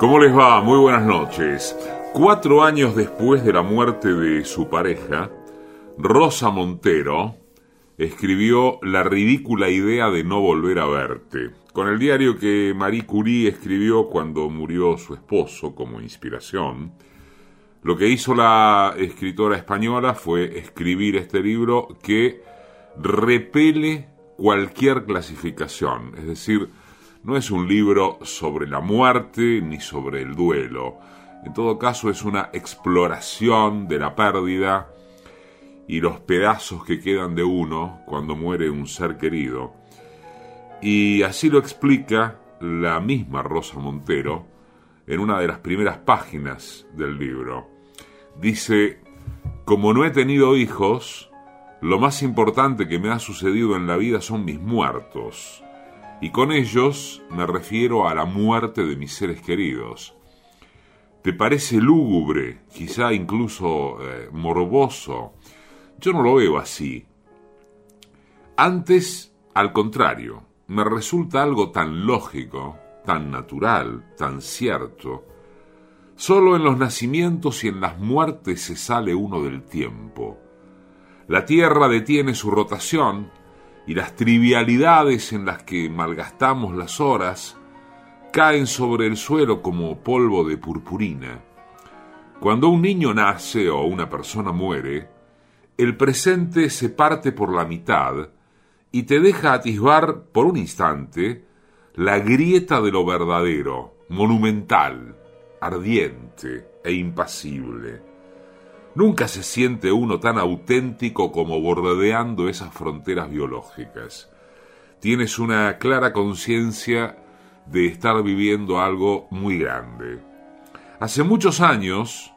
¿Cómo les va? Muy buenas noches. Cuatro años después de la muerte de su pareja, Rosa Montero escribió La ridícula idea de no volver a verte, con el diario que Marie Curie escribió cuando murió su esposo como inspiración. Lo que hizo la escritora española fue escribir este libro que repele cualquier clasificación, es decir, no es un libro sobre la muerte ni sobre el duelo. En todo caso es una exploración de la pérdida y los pedazos que quedan de uno cuando muere un ser querido. Y así lo explica la misma Rosa Montero en una de las primeras páginas del libro. Dice, como no he tenido hijos, lo más importante que me ha sucedido en la vida son mis muertos y con ellos me refiero a la muerte de mis seres queridos. ¿Te parece lúgubre, quizá incluso eh, morboso? Yo no lo veo así. Antes, al contrario, me resulta algo tan lógico, tan natural, tan cierto. Solo en los nacimientos y en las muertes se sale uno del tiempo. La Tierra detiene su rotación y las trivialidades en las que malgastamos las horas caen sobre el suelo como polvo de purpurina. Cuando un niño nace o una persona muere, el presente se parte por la mitad y te deja atisbar por un instante la grieta de lo verdadero, monumental, ardiente e impasible. Nunca se siente uno tan auténtico como bordeando esas fronteras biológicas. Tienes una clara conciencia de estar viviendo algo muy grande. Hace muchos años,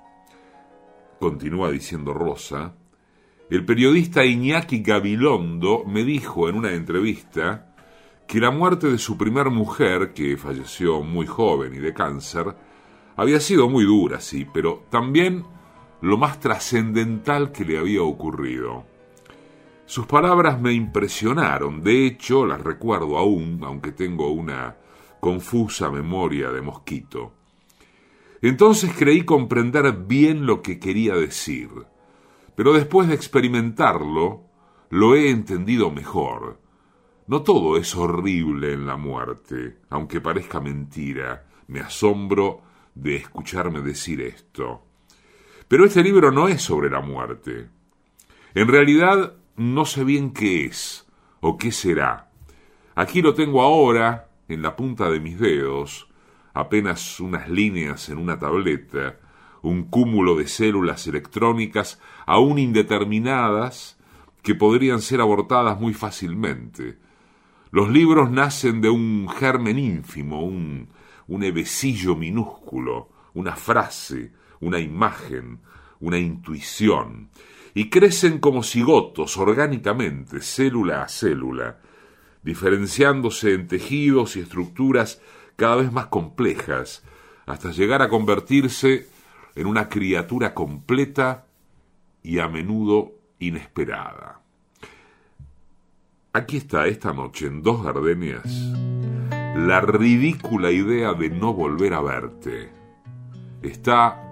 continúa diciendo Rosa, el periodista Iñaki Gabilondo me dijo en una entrevista que la muerte de su primer mujer, que falleció muy joven y de cáncer, había sido muy dura, sí, pero también lo más trascendental que le había ocurrido. Sus palabras me impresionaron, de hecho las recuerdo aún, aunque tengo una confusa memoria de mosquito. Entonces creí comprender bien lo que quería decir, pero después de experimentarlo, lo he entendido mejor. No todo es horrible en la muerte, aunque parezca mentira. Me asombro de escucharme decir esto. Pero este libro no es sobre la muerte. En realidad no sé bien qué es o qué será. Aquí lo tengo ahora en la punta de mis dedos, apenas unas líneas en una tableta, un cúmulo de células electrónicas aún indeterminadas que podrían ser abortadas muy fácilmente. Los libros nacen de un germen ínfimo, un, un hebecillo minúsculo, una frase, una imagen, una intuición, y crecen como cigotos orgánicamente, célula a célula, diferenciándose en tejidos y estructuras cada vez más complejas, hasta llegar a convertirse en una criatura completa y a menudo inesperada. Aquí está esta noche en Dos Gardenias la ridícula idea de no volver a verte. Está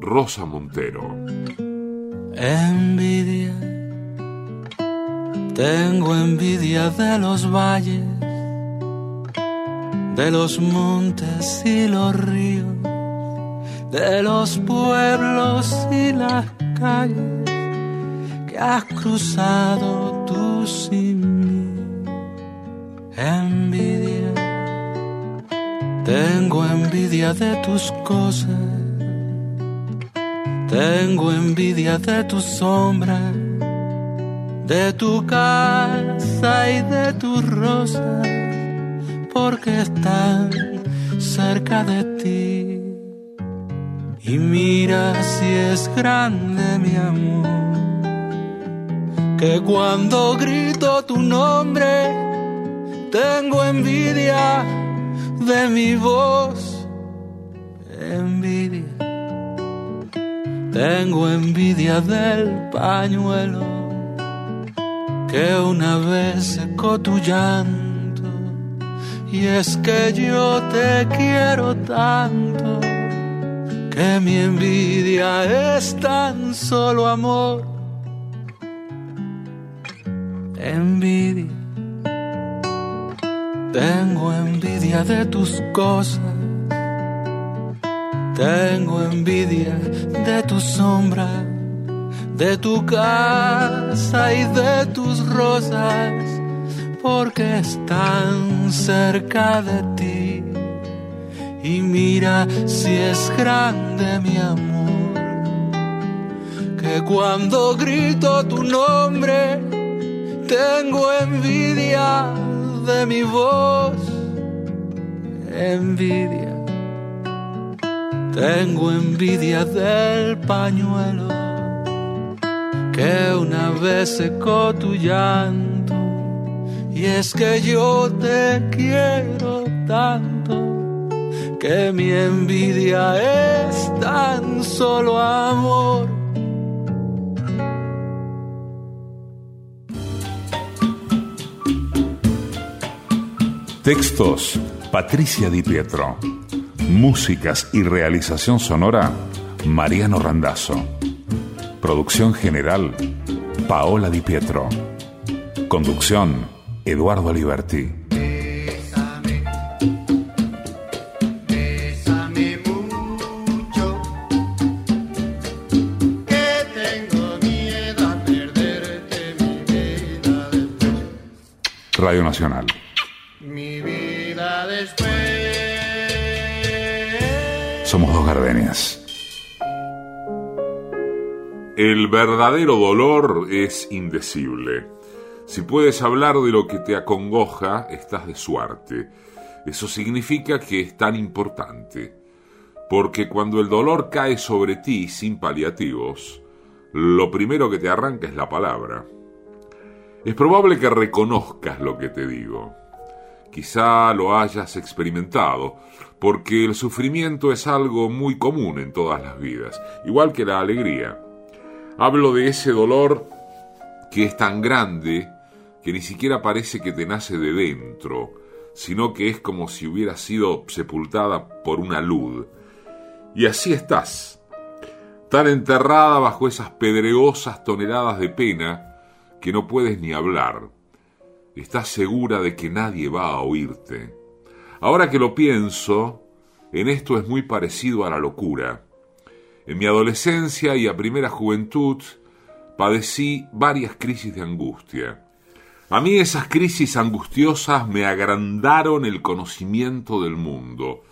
Rosa Montero. Envidia, tengo envidia de los valles, de los montes y los ríos, de los pueblos y las calles que has cruzado tú sin mí. Envidia, tengo envidia de tus cosas tengo envidia de tu sombra, de tu casa y de tus rosas, porque están cerca de ti. Y mira si es grande mi amor, que cuando grito tu nombre, tengo envidia de mi voz, envidia tengo envidia del pañuelo que una vez secó tu llanto Y es que yo te quiero tanto que mi envidia es tan solo amor. Envidia. Tengo envidia de tus cosas. Tengo envidia de tu sombra, de tu casa y de tus rosas, porque están cerca de ti. Y mira si es grande mi amor, que cuando grito tu nombre, tengo envidia de mi voz, envidia. Tengo envidia del pañuelo que una vez secó tu llanto. Y es que yo te quiero tanto que mi envidia es tan solo amor Textos, Patricia Di Pietro. Músicas y realización sonora, Mariano Randazzo. Producción general, Paola Di Pietro. Conducción, Eduardo Liberti. Radio Nacional. El verdadero dolor es indecible. Si puedes hablar de lo que te acongoja, estás de suerte. Eso significa que es tan importante. Porque cuando el dolor cae sobre ti sin paliativos, lo primero que te arranca es la palabra. Es probable que reconozcas lo que te digo. Quizá lo hayas experimentado, porque el sufrimiento es algo muy común en todas las vidas, igual que la alegría. Hablo de ese dolor que es tan grande que ni siquiera parece que te nace de dentro, sino que es como si hubiera sido sepultada por una luz. Y así estás, tan enterrada bajo esas pedregosas toneladas de pena que no puedes ni hablar. Estás segura de que nadie va a oírte Ahora que lo pienso, en esto es muy parecido a la locura. En mi adolescencia y a primera juventud padecí varias crisis de angustia. A mí esas crisis angustiosas me agrandaron el conocimiento del mundo.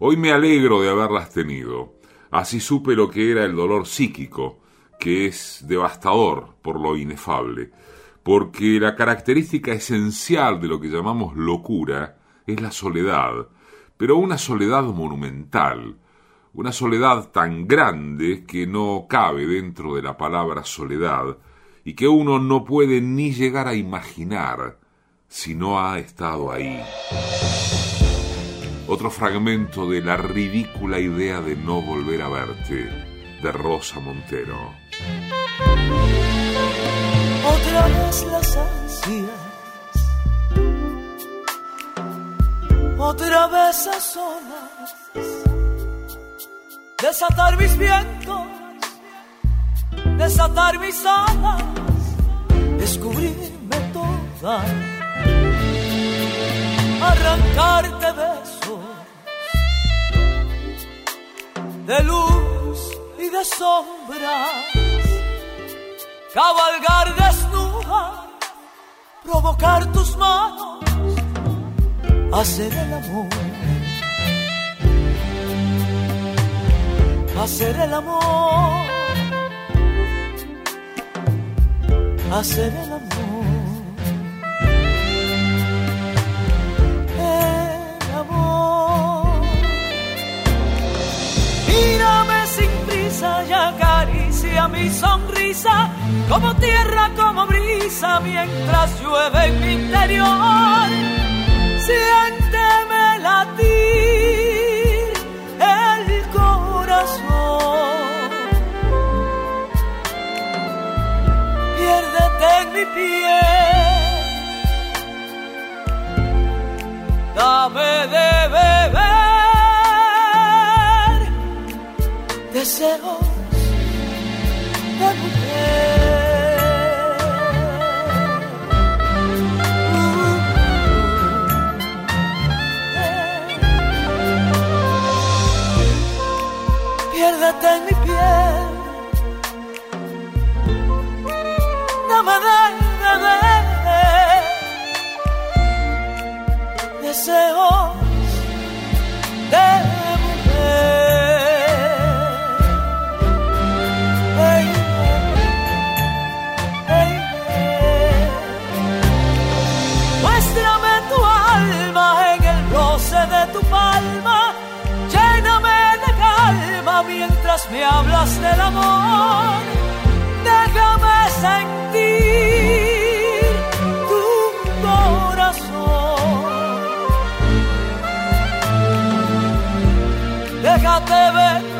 Hoy me alegro de haberlas tenido. Así supe lo que era el dolor psíquico, que es devastador por lo inefable, porque la característica esencial de lo que llamamos locura es la soledad, pero una soledad monumental, una soledad tan grande que no cabe dentro de la palabra soledad y que uno no puede ni llegar a imaginar si no ha estado ahí. Otro fragmento de la ridícula idea de no volver a verte, de Rosa Montero. Otra vez las ansias. Otra vez a solas, desatar mis vientos, desatar mis alas, descubrirme toda, arrancarte besos. De luz y de sombras, cabalgar desnuda, provocar tus manos hacer el amor. Hacer el amor. Hacer el amor. Prisa y acaricia mi sonrisa como tierra, como brisa mientras llueve en mi interior siénteme latir el corazón. Piérdete en mi piel. Deseos de mujer. En mi piel, hablas del amor. Déjame sentir tu corazón. déjate vencer.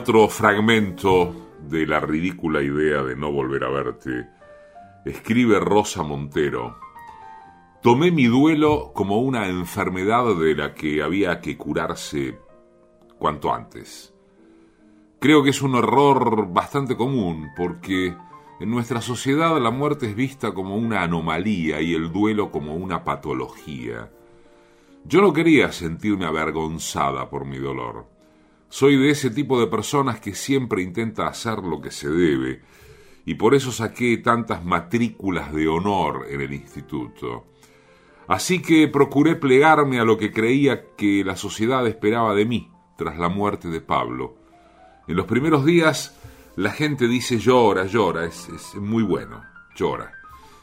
Otro fragmento de la ridícula idea de no volver a verte, escribe Rosa Montero, tomé mi duelo como una enfermedad de la que había que curarse cuanto antes. Creo que es un error bastante común porque en nuestra sociedad la muerte es vista como una anomalía y el duelo como una patología. Yo no quería sentirme avergonzada por mi dolor. Soy de ese tipo de personas que siempre intenta hacer lo que se debe, y por eso saqué tantas matrículas de honor en el instituto. Así que procuré plegarme a lo que creía que la sociedad esperaba de mí tras la muerte de Pablo. En los primeros días la gente dice llora, llora, es, es muy bueno, llora.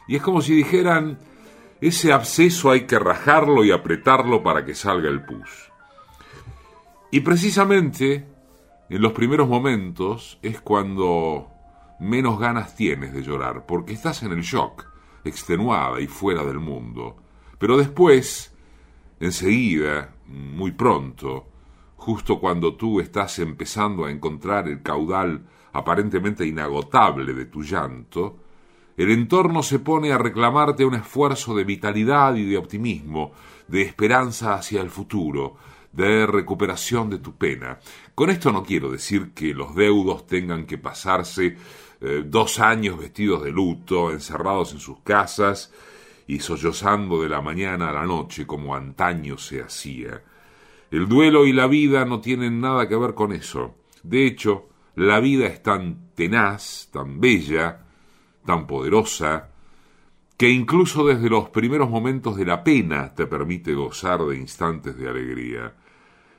Y es como si dijeran, ese absceso hay que rajarlo y apretarlo para que salga el pus. Y precisamente en los primeros momentos es cuando menos ganas tienes de llorar, porque estás en el shock, extenuada y fuera del mundo. Pero después, enseguida, muy pronto, justo cuando tú estás empezando a encontrar el caudal aparentemente inagotable de tu llanto, el entorno se pone a reclamarte un esfuerzo de vitalidad y de optimismo, de esperanza hacia el futuro, de recuperación de tu pena. Con esto no quiero decir que los deudos tengan que pasarse eh, dos años vestidos de luto, encerrados en sus casas y sollozando de la mañana a la noche como antaño se hacía. El duelo y la vida no tienen nada que ver con eso. De hecho, la vida es tan tenaz, tan bella, tan poderosa, que incluso desde los primeros momentos de la pena te permite gozar de instantes de alegría.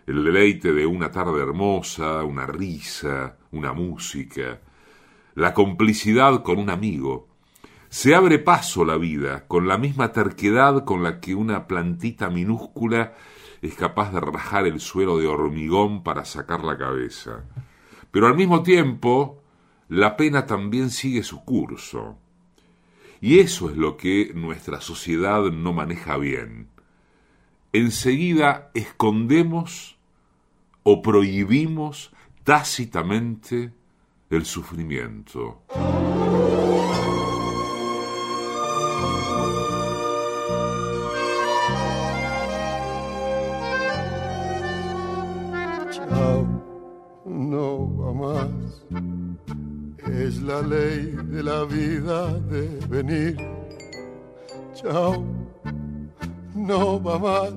El deleite de una tarde hermosa, una risa, una música, la complicidad con un amigo. Se abre paso la vida con la misma terquedad con la que una plantita minúscula es capaz de rajar el suelo de hormigón para sacar la cabeza. Pero al mismo tiempo, la pena también sigue su curso. Y eso es lo que nuestra sociedad no maneja bien. Enseguida escondemos o prohibimos tácitamente el sufrimiento. Es la ley de la vida de venir. Chao, no va más.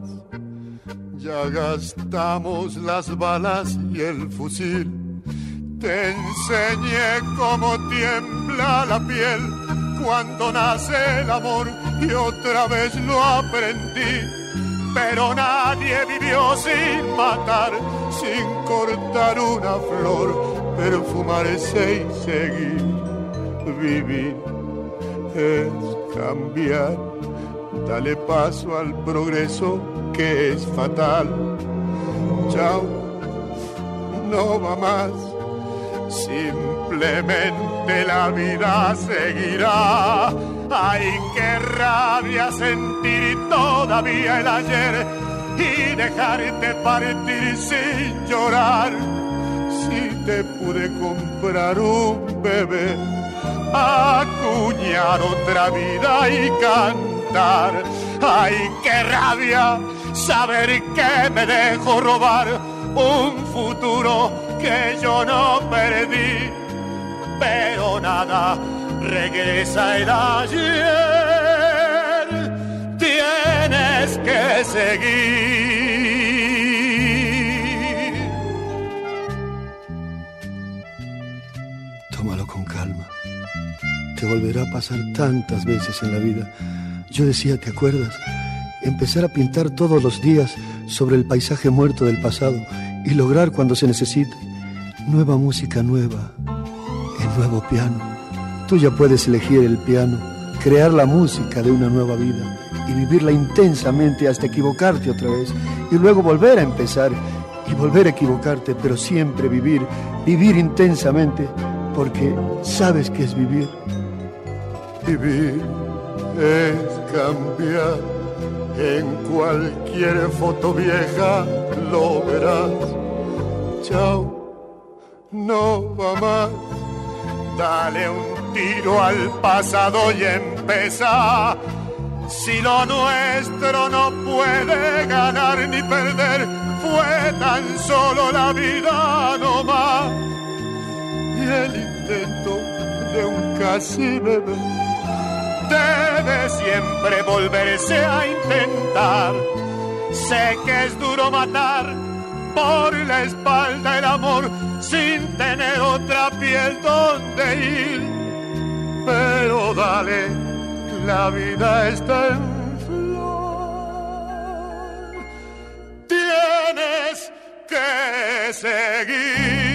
Ya gastamos las balas y el fusil te enseñé cómo tiembla la piel cuando nace el amor y otra vez lo aprendí. Pero nadie vivió sin matar, sin cortar una flor, perfumarse y seguir. Vivir es cambiar, dale paso al progreso que es fatal. Chao, no va más Simplemente la vida seguirá. Hay que rabia sentir todavía el ayer y dejarte partir sin llorar. Te pude comprar un bebé, acuñar otra vida y cantar. Ay, qué rabia saber que me dejo robar un futuro que yo no perdí, pero nada regresa el ayer. Tienes que seguir. Te volverá a pasar tantas veces en la vida. Yo decía, ¿te acuerdas? Empezar a pintar todos los días sobre el paisaje muerto del pasado y lograr cuando se necesite nueva música nueva, el nuevo piano. Tú ya puedes elegir el piano, crear la música de una nueva vida y vivirla intensamente hasta equivocarte otra vez y luego volver a empezar y volver a equivocarte, pero siempre vivir, vivir intensamente, porque sabes que es vivir. Vivir es cambiar, en cualquier foto vieja lo verás. Chao no va más. Dale un tiro al pasado y empieza. Si lo nuestro no puede ganar ni perder, fue tan solo la vida no más. Y el intento de un casi bebé debe siempre volverse a intentar. Sé que es duro matar por la espalda el amor sin tener otra piel donde ir. Pero dale, la vida está en flor. Tienes que seguir.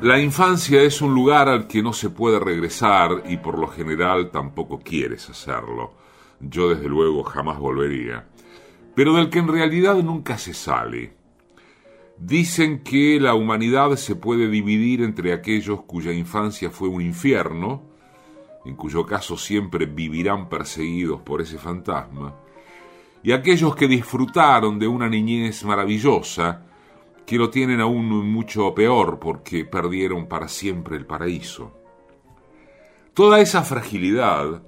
La infancia es un lugar al que no se puede regresar y por lo general tampoco quieres hacerlo. Yo desde luego jamás volvería. Pero del que en realidad nunca se sale. Dicen que la humanidad se puede dividir entre aquellos cuya infancia fue un infierno, en cuyo caso siempre vivirán perseguidos por ese fantasma, y aquellos que disfrutaron de una niñez maravillosa, que lo tienen aún mucho peor porque perdieron para siempre el paraíso. Toda esa fragilidad,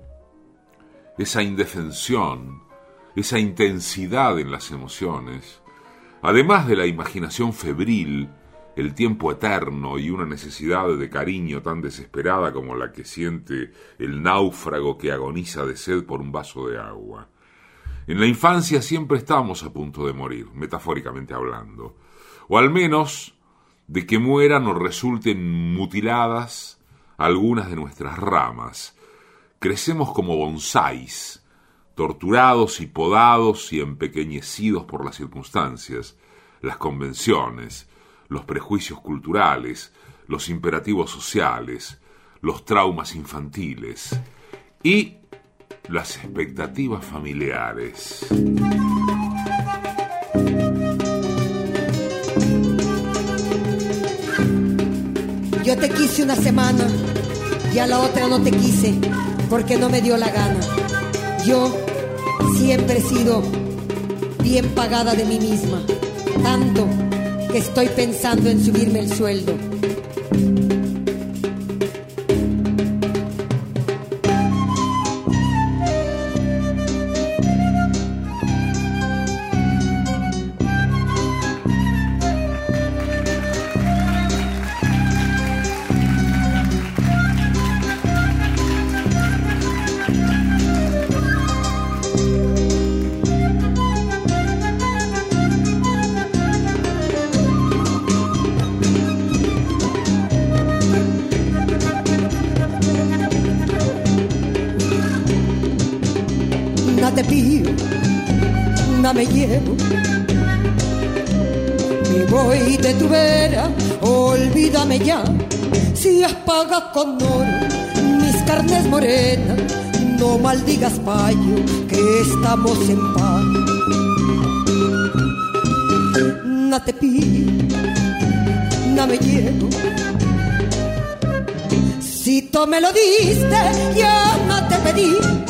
esa indefensión, esa intensidad en las emociones, además de la imaginación febril, el tiempo eterno y una necesidad de cariño tan desesperada como la que siente el náufrago que agoniza de sed por un vaso de agua. En la infancia siempre estamos a punto de morir, metafóricamente hablando o al menos de que mueran o resulten mutiladas algunas de nuestras ramas. Crecemos como bonsáis, torturados y podados y empequeñecidos por las circunstancias, las convenciones, los prejuicios culturales, los imperativos sociales, los traumas infantiles y las expectativas familiares. Quise una semana y a la otra no te quise porque no me dio la gana. Yo siempre he sido bien pagada de mí misma, tanto que estoy pensando en subirme el sueldo. Si has pagado con oro mis carnes morenas, no maldigas payo que estamos en paz. No te pido, no me llevo. Si tú me lo diste, ya no te pedí.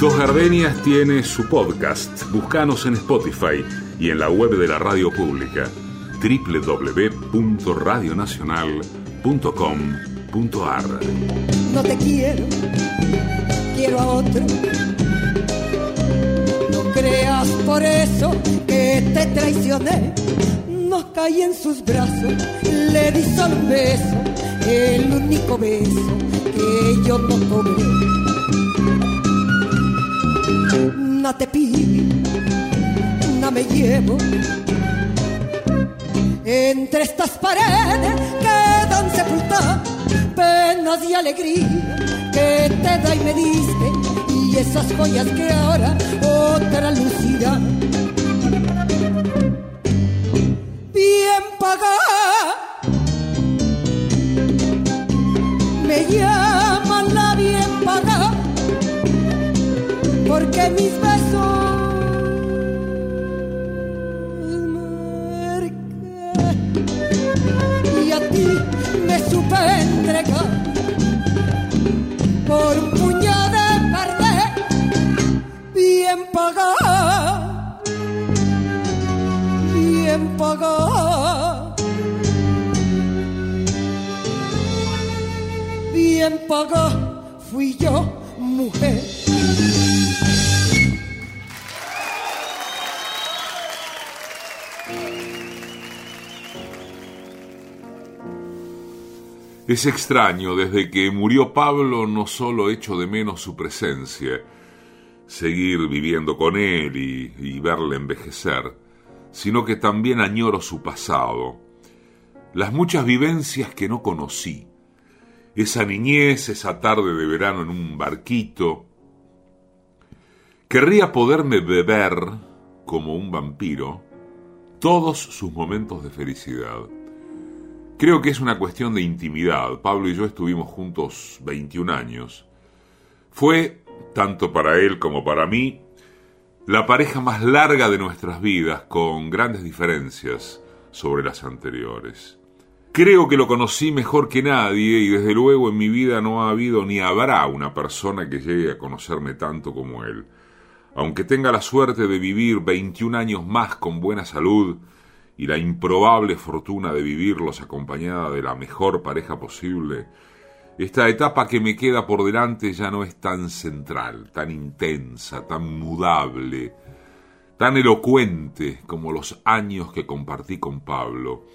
Dos Gardenias tiene su podcast. Búscanos en Spotify y en la web de la radio pública www.radionacional.com.ar. No te quiero, quiero a otro. No creas por eso que te traicioné. No caí en sus brazos, le di solo beso, el único beso que yo no cobré no te pido, no me llevo. Entre estas paredes quedan sepultadas penas y alegría que te da y me diste y esas joyas que ahora otra lucirá. Porque mis por un puñado de parte bien pagado, bien pagado, bien pagado fui yo, mujer. Es extraño, desde que murió Pablo no solo echo de menos su presencia, seguir viviendo con él y, verle envejecer, sino que también añoro su pasado, las muchas vivencias que no conocí, esa niñez, esa tarde de verano en un barquito. Querría poderme beber, como un vampiro, todos sus momentos de felicidad Creo que es una cuestión de intimidad. Pablo y yo estuvimos juntos 21 años. Fue, tanto para él como para mí, la pareja más larga de nuestras vidas, con grandes diferencias sobre las anteriores. Creo que lo conocí mejor que nadie y desde luego en mi vida no ha habido ni habrá una persona que llegue a conocerme tanto como él. aunque tenga la suerte de vivir 21 años más con buena salud y la improbable fortuna de vivirlos acompañada de la mejor pareja posible, esta etapa que me queda por delante ya no es tan central, tan intensa, tan mudable, tan elocuente como los años que compartí con Pablo.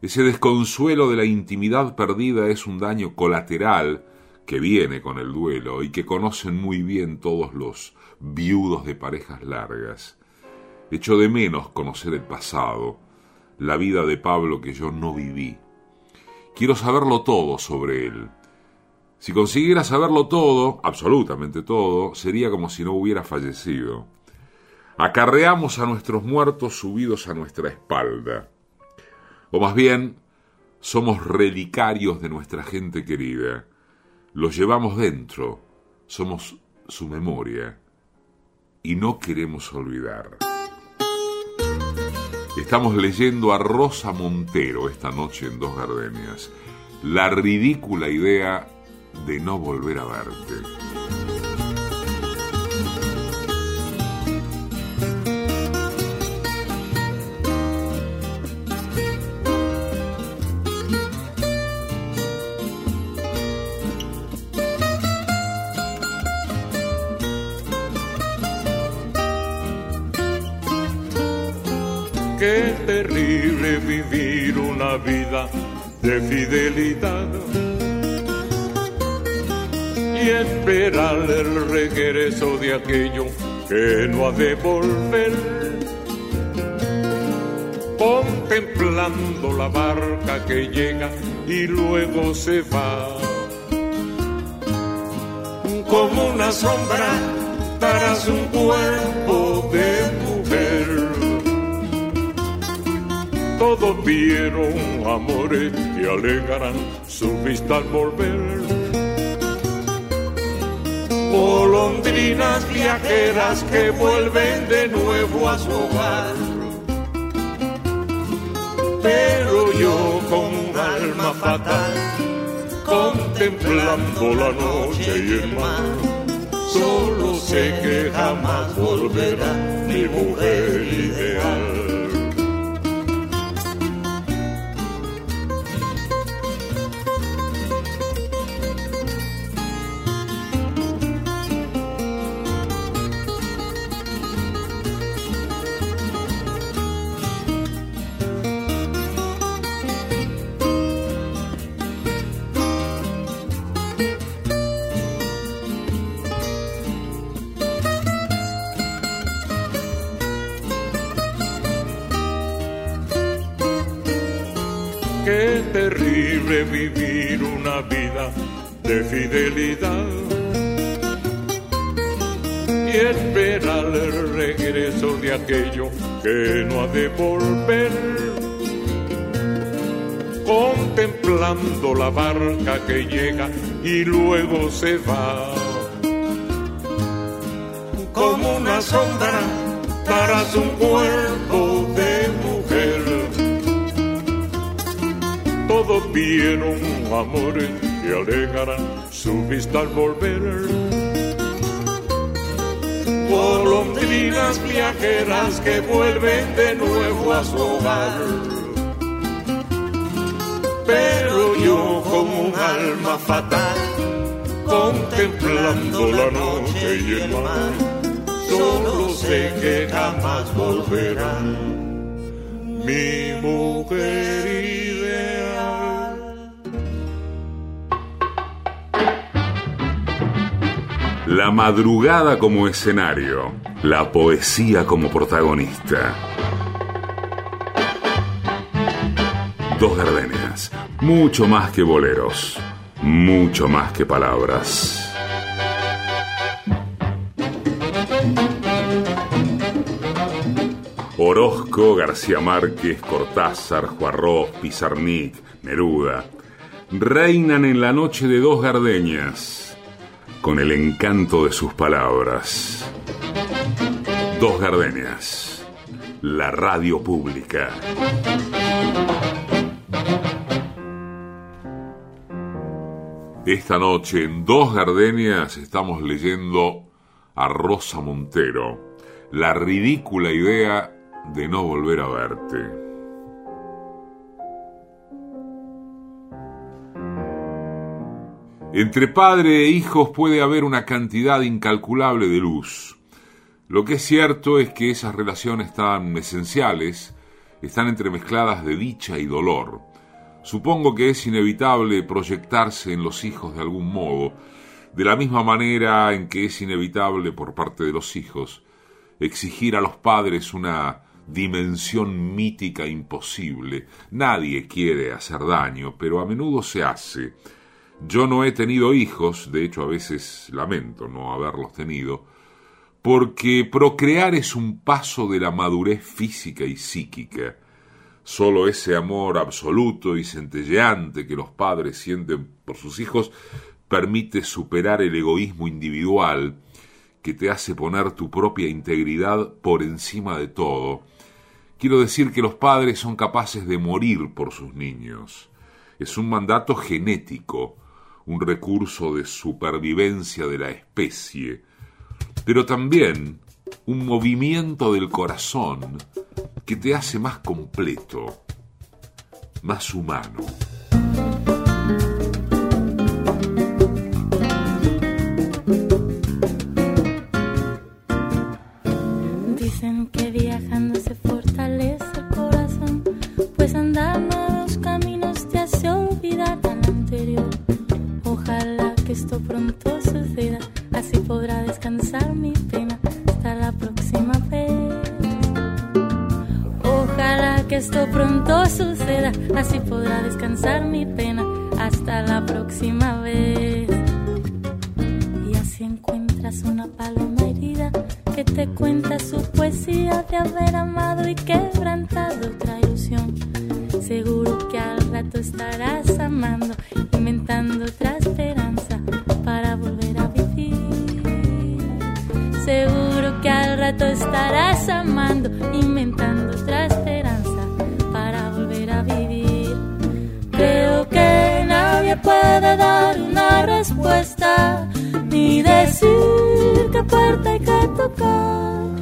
Ese desconsuelo de la intimidad perdida es un daño colateral que viene con el duelo y que conocen muy bien todos los viudos de parejas largas. Echo de menos conocer el pasado, la vida de Pablo que yo no viví. Quiero saberlo todo sobre él si consiguiera saberlo todo, absolutamente todo, sería como si no hubiera fallecido. Acarreamos a nuestros muertos subidos a nuestra espalda. O más bien, somos relicarios de nuestra gente querida. Los llevamos dentro, somos su memoria y no queremos olvidar. Estamos leyendo a Rosa Montero esta noche en Dos Gardenias. La ridícula idea de no volver a verte. Regreso de aquello que no ha de volver. Contemplando la barca que llega y luego se va. Como una sombra tras un cuerpo de mujer. Todos vieron amores que alegarán su vista al volver golondrinas viajeras que vuelven de nuevo a su hogar. Pero yo con un alma fatal, contemplando la noche y el mar, solo sé que jamás volverá mi mujer ideal. Vivir una vida de fidelidad y esperar el regreso de aquello que no ha de volver. Contemplando la barca que llega y luego se va. Como una sombra tras un cuerpo todos vieron amores que alegarán su vista al volver. Golondrinas viajeras que vuelven de nuevo a su hogar. Pero yo como un alma fatal, contemplando la noche y el mar, solo sé que jamás volverán mi mujer. La madrugada como escenario, la poesía como protagonista. Dos gardenias, mucho más que boleros, mucho más que palabras. Orozco, García Márquez, Cortázar, Juarro, Pizarnik, Neruda, reinan en la noche de dos gardeñas con el encanto de sus palabras. Dos Gardenias, la radio pública. Esta noche en Dos Gardenias estamos leyendo a Rosa Montero la ridícula idea de no volver a verte. Entre padre e hijos puede haber una cantidad incalculable de luz. Lo que es cierto es que esas relaciones tan esenciales están entremezcladas de dicha y dolor. Supongo que es inevitable proyectarse en los hijos de algún modo, de la misma manera en que es inevitable por parte de los hijos exigir a los padres una dimensión mítica imposible. Nadie quiere hacer daño, pero a menudo se hace yo no he tenido hijos, de hecho a veces lamento no haberlos tenido, porque procrear es un paso de la madurez física y psíquica. Solo ese amor absoluto y centelleante que los padres sienten por sus hijos permite superar el egoísmo individual que te hace poner tu propia integridad por encima de todo. Quiero decir que los padres son capaces de morir por sus niños. Es un mandato genético, un recurso de supervivencia de la especie, pero también un movimiento del corazón que te hace más completo, más humano. Esto pronto suceda, así podrá descansar mi pena hasta la próxima vez. Y así encuentras una paloma herida que te cuenta su poesía de haber amado y quebrantado otra ilusión. Seguro que al rato estarás amando, inventando otra esperanza para volver a vivir. Seguro que al rato estarás amando, inventando Creo que nadie puede dar una respuesta ni decir qué puerta hay que tocar.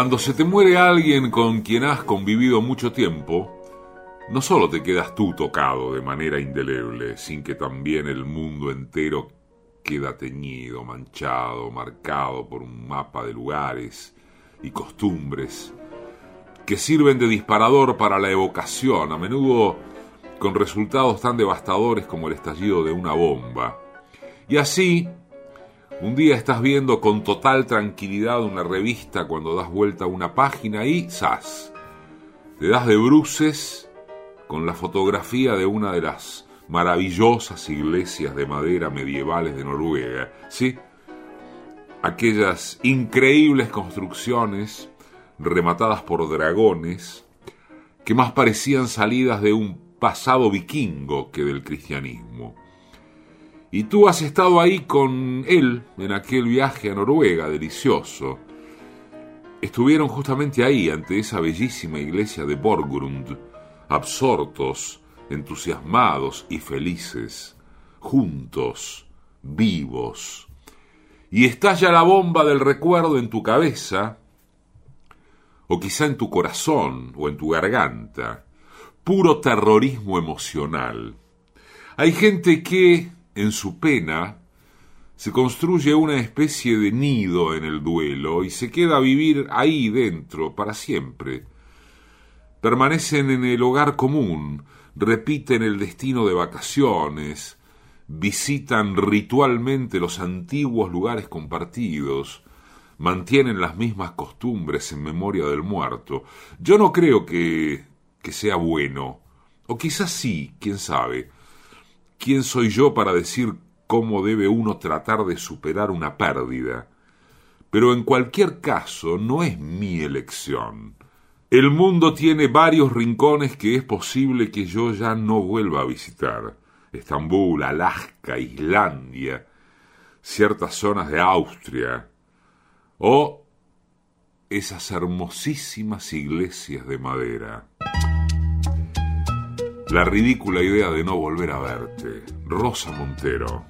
Cuando se te muere alguien con quien has convivido mucho tiempo, no solo te quedas tú tocado de manera indeleble, sin que también el mundo entero queda teñido, manchado, marcado por un mapa de lugares y costumbres que sirven de disparador para la evocación, a menudo con resultados tan devastadores como el estallido de una bomba. Y así, un día estás viendo con total tranquilidad una revista cuando das vuelta a una página y ¡zas! Te das de bruces con la fotografía de una de las maravillosas iglesias de madera medievales de Noruega, ¿sí? Aquellas increíbles construcciones rematadas por dragones que más parecían salidas de un pasado vikingo que del cristianismo. Y tú has estado ahí con él en aquel viaje a Noruega delicioso. Estuvieron justamente ahí, ante esa bellísima iglesia de Borgrund, absortos, entusiasmados y felices, juntos, vivos. Y estalla la bomba del recuerdo en tu cabeza, o quizá en tu corazón o en tu garganta, puro terrorismo emocional. Hay gente que, en su pena, se construye una especie de nido en el duelo y se queda a vivir ahí dentro para siempre. Permanecen en el hogar común, repiten el destino de vacaciones, visitan ritualmente los antiguos lugares compartidos, mantienen las mismas costumbres en memoria del muerto. Yo no creo que, que sea bueno, o quizás sí, quién sabe. ¿Quién soy yo para decir cómo debe uno tratar de superar una pérdida? Pero en cualquier caso no es mi elección. El mundo tiene varios rincones que es posible que yo ya no vuelva a visitar. Estambul, Alaska, Islandia, ciertas zonas de Austria, o esas hermosísimas iglesias de madera. La ridícula idea de no volver a verte. Rosa Montero.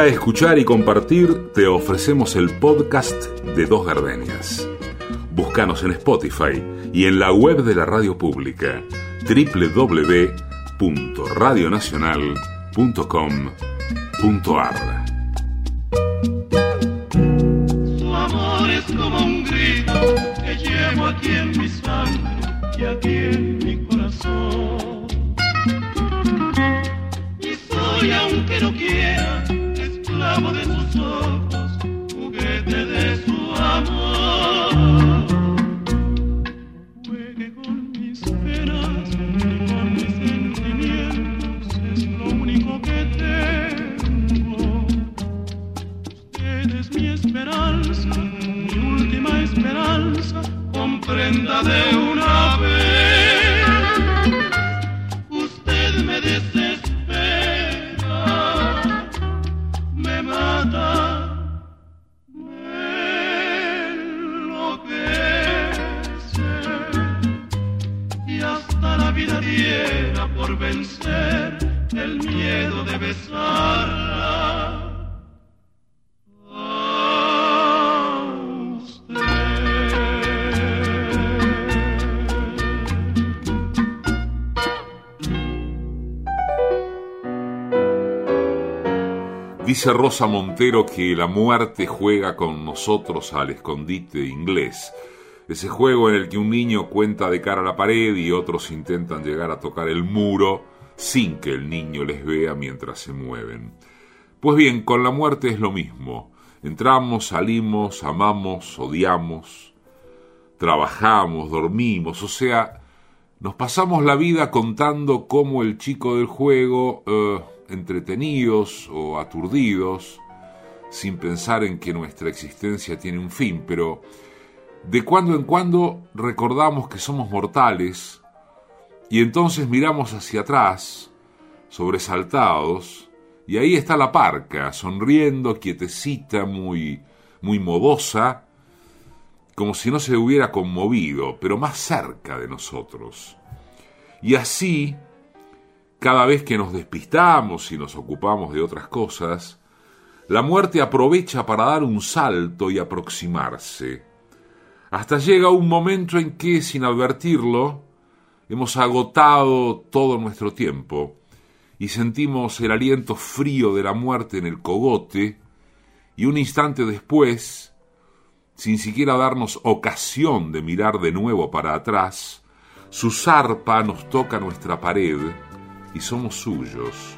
A escuchar y compartir, te ofrecemos el podcast de Dos Gardenias. Búscanos en Spotify y en la web de la radio pública www.radionacional.com.ar. Su amor es como un grito llevo aquí en mi sangre y aquí en mi corazón. Y soy aunque no quiera de sus ojos, juguete de su amor. Juegue con mis penas y con mis sentimientos, es lo único que tengo. Usted es mi esperanza, mi última esperanza, de una vez. Usted me desespera, me mata, me lo enloquece. Y hasta la vida diera por vencer el miedo de besar. Dice Rosa Montero que la muerte juega con nosotros al escondite inglés. Ese juego en el que un niño cuenta de cara a la pared y otros intentan llegar a tocar el muro sin que el niño les vea mientras se mueven. Pues bien, con la muerte es lo mismo. Entramos, salimos, amamos, odiamos, trabajamos, dormimos, o sea, nos pasamos la vida contando cómo el chico del juego eh, entretenidos o aturdidos, sin pensar en que nuestra existencia tiene un fin, pero de cuando en cuando recordamos que somos mortales y entonces miramos hacia atrás, sobresaltados, y ahí está la parca, sonriendo, quietecita, muy, muy modosa, como si no se hubiera conmovido, pero más cerca de nosotros. Y así cada vez que nos despistamos y nos ocupamos de otras cosas, la muerte aprovecha para dar un salto y aproximarse. Hasta llega un momento en que, sin advertirlo, hemos agotado todo nuestro tiempo y sentimos el aliento frío de la muerte en el cogote y un instante después, sin siquiera darnos ocasión de mirar de nuevo para atrás, su zarpa nos toca nuestra pared y somos suyos.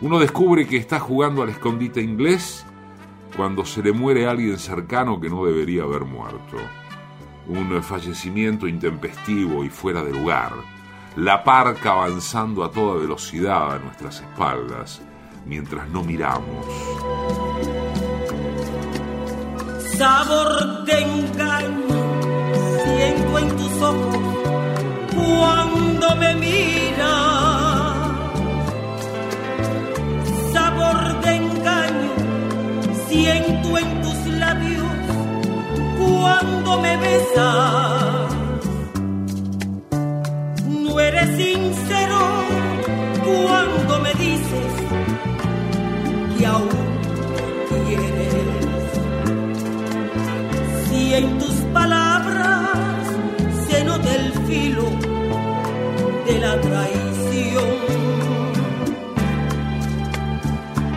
Uno descubre que está jugando al escondite inglés cuando se le muere alguien cercano que no debería haber muerto. Un fallecimiento intempestivo y fuera de lugar. La parca avanzando a toda velocidad a nuestras espaldas mientras no miramos. Sabor de engaño siento en tus ojos cuando me miras de engaño siento en tus labios cuando me besas. No eres sincero cuando me dices que aún quieres. Si en tus palabras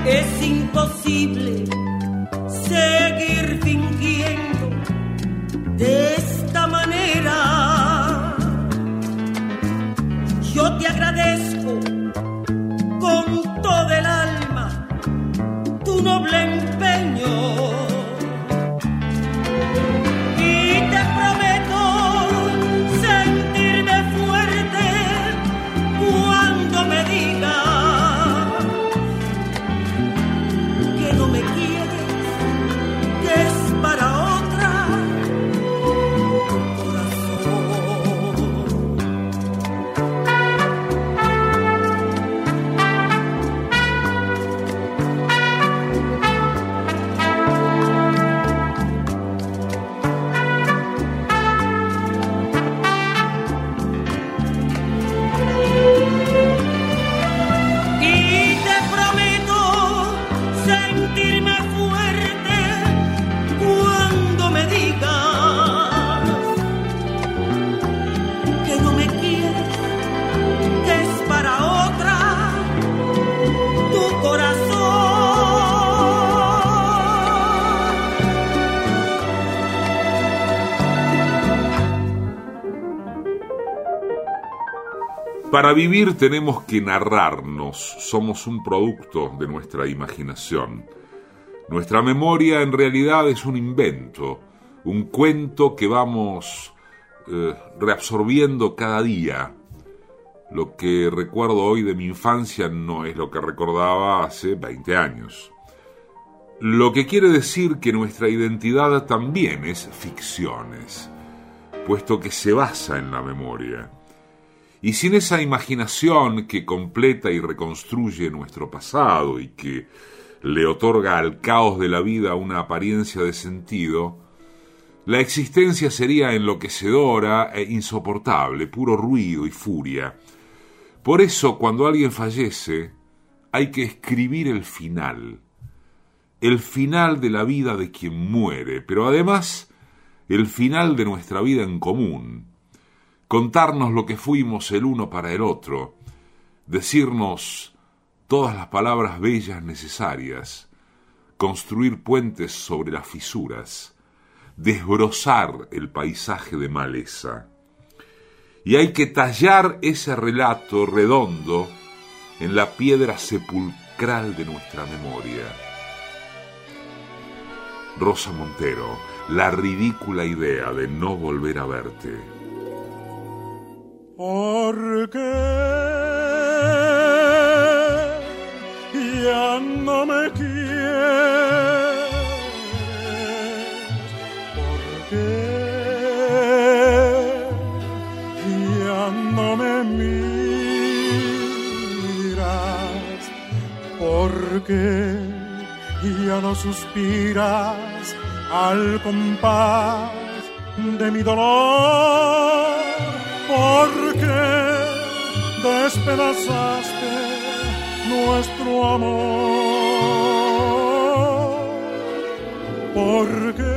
es imposible Para vivir tenemos que narrarnos, somos un producto de nuestra imaginación. Nuestra memoria en realidad es un invento, un cuento que vamos eh, reabsorbiendo cada día. Lo que recuerdo hoy de mi infancia no es lo que recordaba hace 20 años. Lo que quiere decir que nuestra identidad también es ficciones, puesto que se basa en la memoria. Y sin esa imaginación que completa y reconstruye nuestro pasado y que le otorga al caos de la vida una apariencia de sentido, la existencia sería enloquecedora e insoportable, puro ruido y furia. Por eso, cuando alguien fallece, hay que escribir el final, el final de la vida de quien muere, pero además el final de nuestra vida en común, contarnos lo que fuimos el uno para el otro, decirnos todas las palabras bellas necesarias, construir puentes sobre las fisuras, desbrozar el paisaje de maleza. Y hay que tallar ese relato redondo en la piedra sepulcral de nuestra memoria. Rosa Montero, la ridícula idea de no volver a verte. Porque ya no me quieres, porque ya no me miras, porque ya no suspiras al compás de mi dolor, porque despedazaste nuestro amor, porque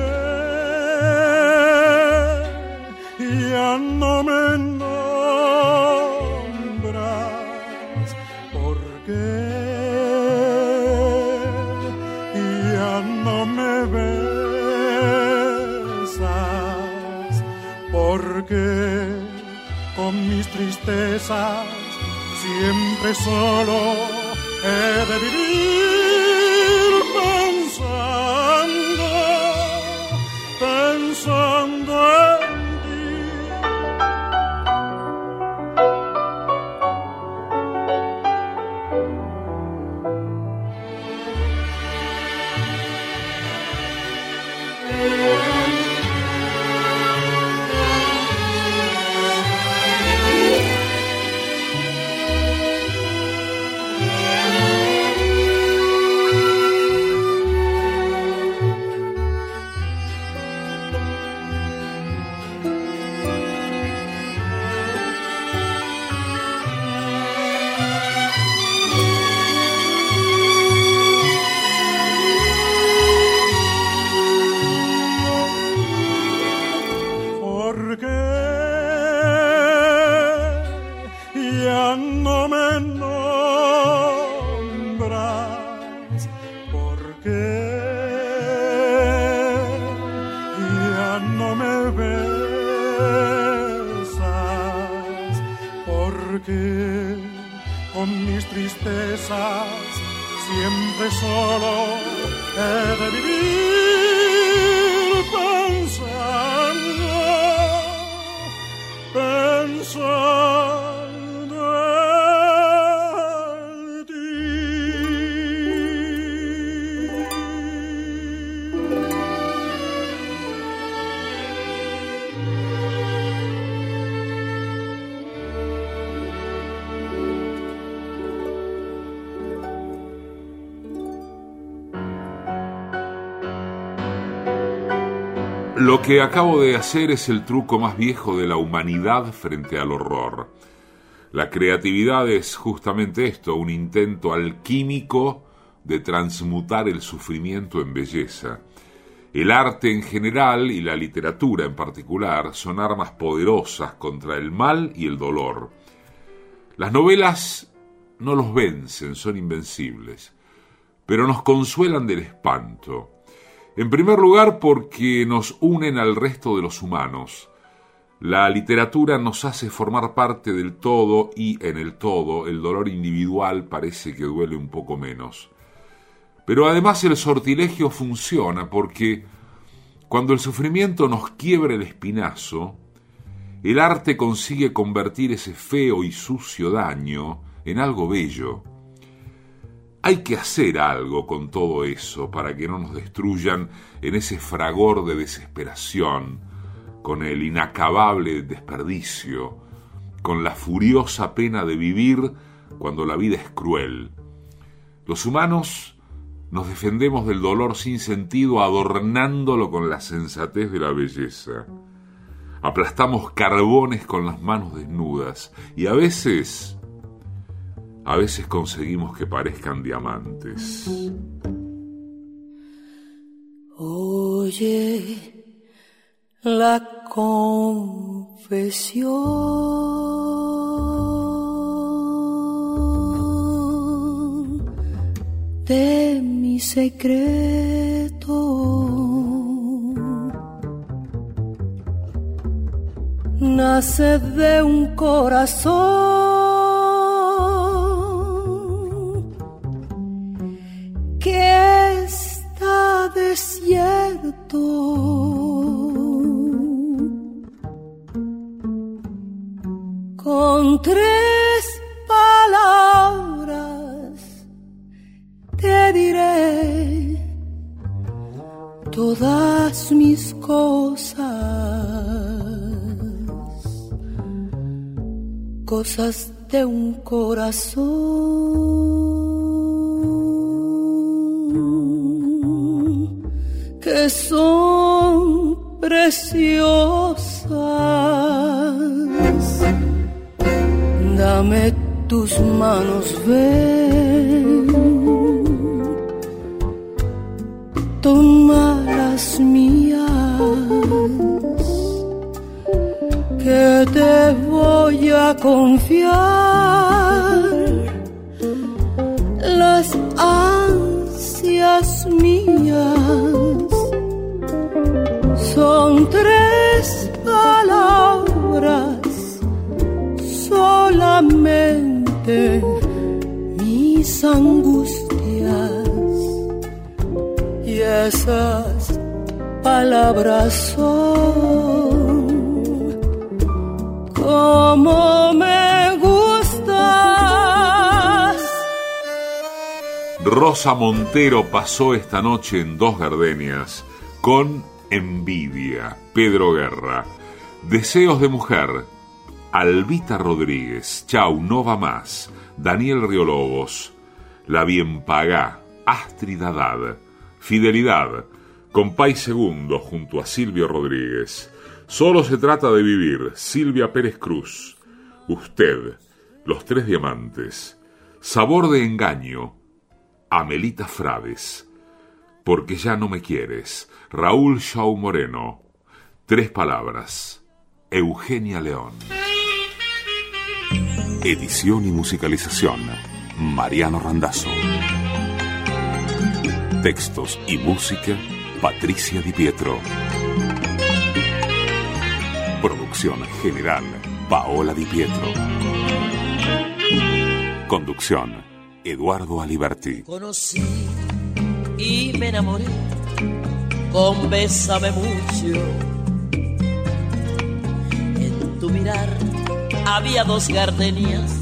ya no me mis tristezas siempre solo he de vivir que acabo de hacer es el truco más viejo de la humanidad frente al horror. La creatividad es justamente esto, un intento alquímico de transmutar el sufrimiento en belleza. El arte en general y la literatura en particular son armas poderosas contra el mal y el dolor. Las novelas no los vencen, son invencibles, pero nos consuelan del espanto. En primer lugar porque nos unen al resto de los humanos. La literatura nos hace formar parte del todo y en el todo el dolor individual parece que duele un poco menos. Pero además el sortilegio funciona porque cuando el sufrimiento nos quiebra el espinazo, el arte consigue convertir ese feo y sucio daño en algo bello. Hay que hacer algo con todo eso para que no nos destruyan en ese fragor de desesperación, con el inacabable desperdicio, con la furiosa pena de vivir cuando la vida es cruel. Los humanos nos defendemos del dolor sin sentido adornándolo con la sensatez de la belleza. Aplastamos carbones con las manos desnudas y a veces, a veces conseguimos que parezcan diamantes. Oye, la confesión de mi secreto. Nace de un corazón que está desierto. Con tres palabras te diré todas mis cosas, cosas de un corazón son preciosas Dame tus manos, ven. Toma las mías, que te voy a confiar las ansias mías. Angustias y esas palabras son como me gustas. Rosa Montero pasó esta noche en Dos Gardenias con Envidia, Pedro Guerra, Deseos de Mujer, Albita Rodríguez, Chau, no va más, Daniel Riolobos, La Bien Pagá, Astrid Haddad, Fidelidad, Compay Segundo junto a Silvio Rodríguez. Solo se trata de vivir, Silvia Pérez Cruz, Usted, Los Tres Diamantes, Sabor de Engaño, Amelita Frades, Porque ya no me quieres, Raúl Shaw Moreno, Tres Palabras, Eugenia León. Edición y musicalización, Mariano Randazzo. Textos y música, Patricia Di Pietro. Producción general, Paola Di Pietro. Conducción, Eduardo Aliberti. Conocí y me enamoré con Bésame mucho. En tu mirar había dos gardenias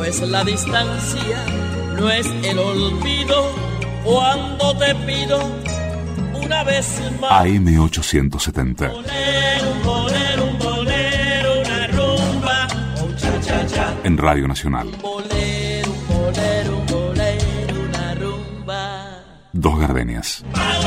pues la distancia no es el olvido cuando te pido una vez más. AM870. Bolero, un bolero, un bolero, una rumba, un cha cha cha. En Radio Nacional. Bolero, un bolero, un bolero, una rumba. Dos Gardenias. Vamos